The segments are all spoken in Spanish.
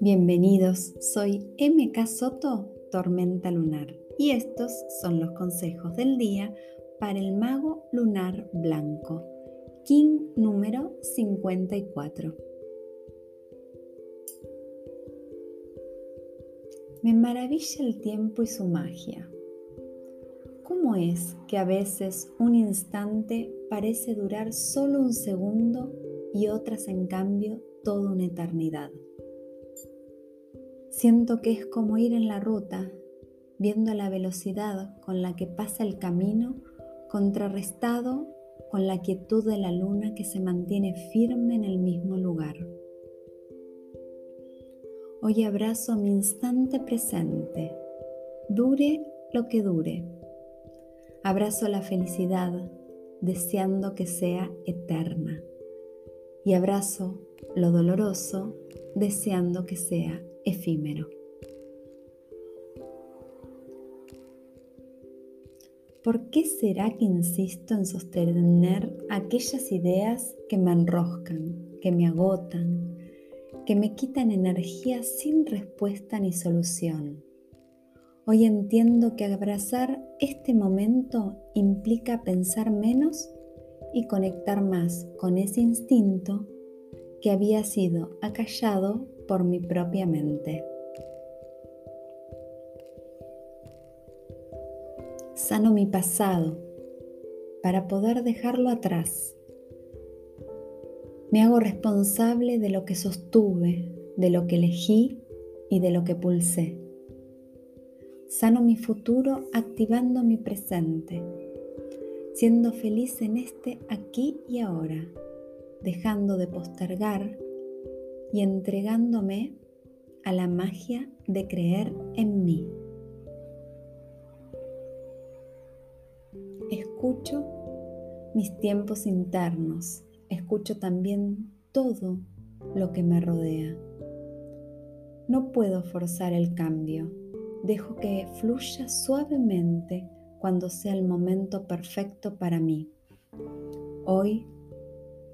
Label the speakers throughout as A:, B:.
A: Bienvenidos, soy MK Soto, Tormenta Lunar, y estos son los consejos del día para el mago lunar blanco, King número 54. Me maravilla el tiempo y su magia. ¿Cómo es que a veces un instante parece durar solo un segundo y otras en cambio toda una eternidad? Siento que es como ir en la ruta, viendo la velocidad con la que pasa el camino, contrarrestado con la quietud de la luna que se mantiene firme en el mismo lugar. Hoy abrazo mi instante presente, dure lo que dure. Abrazo la felicidad, deseando que sea eterna. Y abrazo lo doloroso, deseando que sea efímero. ¿Por qué será que insisto en sostener aquellas ideas que me enroscan, que me agotan, que me quitan energía sin respuesta ni solución? Hoy entiendo que abrazar este momento implica pensar menos y conectar más con ese instinto que había sido acallado por mi propia mente. Sano mi pasado para poder dejarlo atrás. Me hago responsable de lo que sostuve, de lo que elegí y de lo que pulsé. Sano mi futuro activando mi presente, siendo feliz en este aquí y ahora, dejando de postergar y entregándome a la magia de creer en mí. Escucho mis tiempos internos, escucho también todo lo que me rodea. No puedo forzar el cambio, dejo que fluya suavemente cuando sea el momento perfecto para mí. Hoy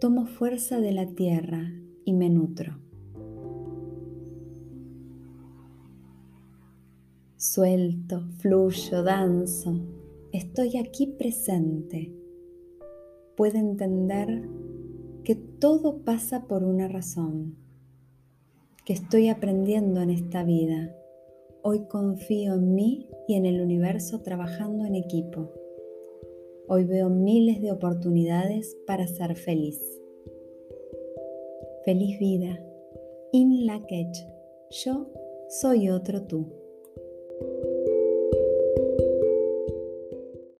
A: tomo fuerza de la tierra y me nutro. Suelto, fluyo, danzo. Estoy aquí presente. Puedo entender que todo pasa por una razón, que estoy aprendiendo en esta vida. Hoy confío en mí y en el universo trabajando en equipo. Hoy veo miles de oportunidades para ser feliz. Feliz vida. In la Yo soy otro tú.